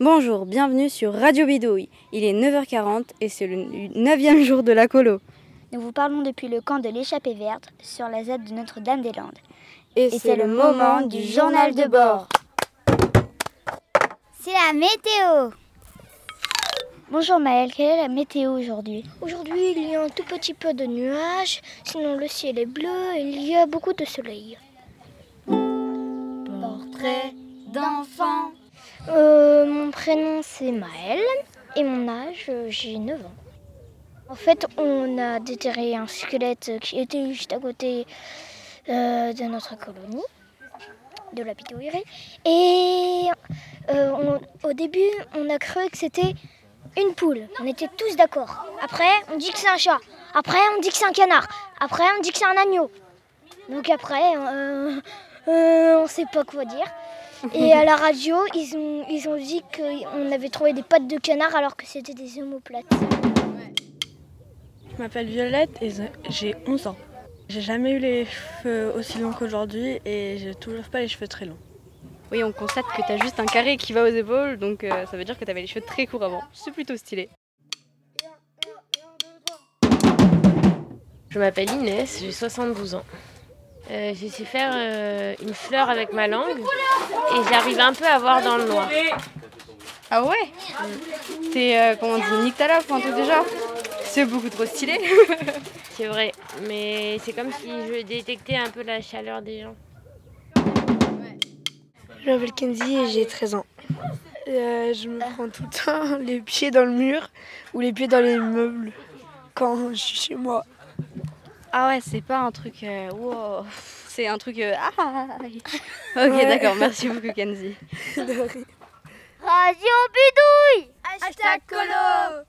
Bonjour, bienvenue sur Radio Bidouille. Il est 9h40 et c'est le 9e jour de la colo. Nous vous parlons depuis le camp de l'échappée verte sur la Z de Notre-Dame-des-Landes. Et, c'est le moment du journal de bord. C'est la météo. Bonjour Maëlle, quelle est la météo aujourd'hui? Aujourd'hui, il y a un tout petit peu de nuages, sinon le ciel est bleu et il y a beaucoup de soleil. Portrait d'enfant. Euh, mon prénom c'est Maëlle et mon âge, j'ai 9 ans. En fait, on a déterré un squelette qui était juste à côté euh, de notre colonie, de la Pitouillerie. Et euh, au début, on a cru que c'était une poule. On était tous d'accord. Après, on dit que c'est un chat. Après, on dit que c'est un canard. Après, on dit que c'est un agneau. Donc après, euh, on sait pas quoi dire. Et à la radio, ils ont, ils ont dit qu'on avait trouvé des pattes de canard alors que c'était des omoplates. Je m'appelle Violette et j'ai 11 ans. J'ai jamais eu les cheveux aussi longs qu'aujourd'hui et j'ai toujours pas les cheveux très longs. Oui, on constate que t'as juste un carré qui va aux épaules, donc euh, ça veut dire que t'avais les cheveux très courts avant. C'est plutôt stylé. Je m'appelle Inès, j'ai 72 ans. Euh, j'ai su faire euh, une fleur avec ma langue et j'arrive un peu à voir dans le noir. Ah ouais T'es, euh, comment on dit, nyctalope un truc déjà C'est beaucoup trop stylé. C'est vrai, mais c'est comme si je détectais un peu la chaleur des gens. Je m'appelle Kenzie et j'ai 13 ans. Euh, je me prends tout le temps les pieds dans le mur ou les pieds dans les meubles quand je suis chez moi. Ah ouais, c'est pas un truc... euh, wow. C'est un truc... euh, ah Ok, Ouais. d'accord, merci beaucoup Kenzie. Radio Bidouille Hashtag colo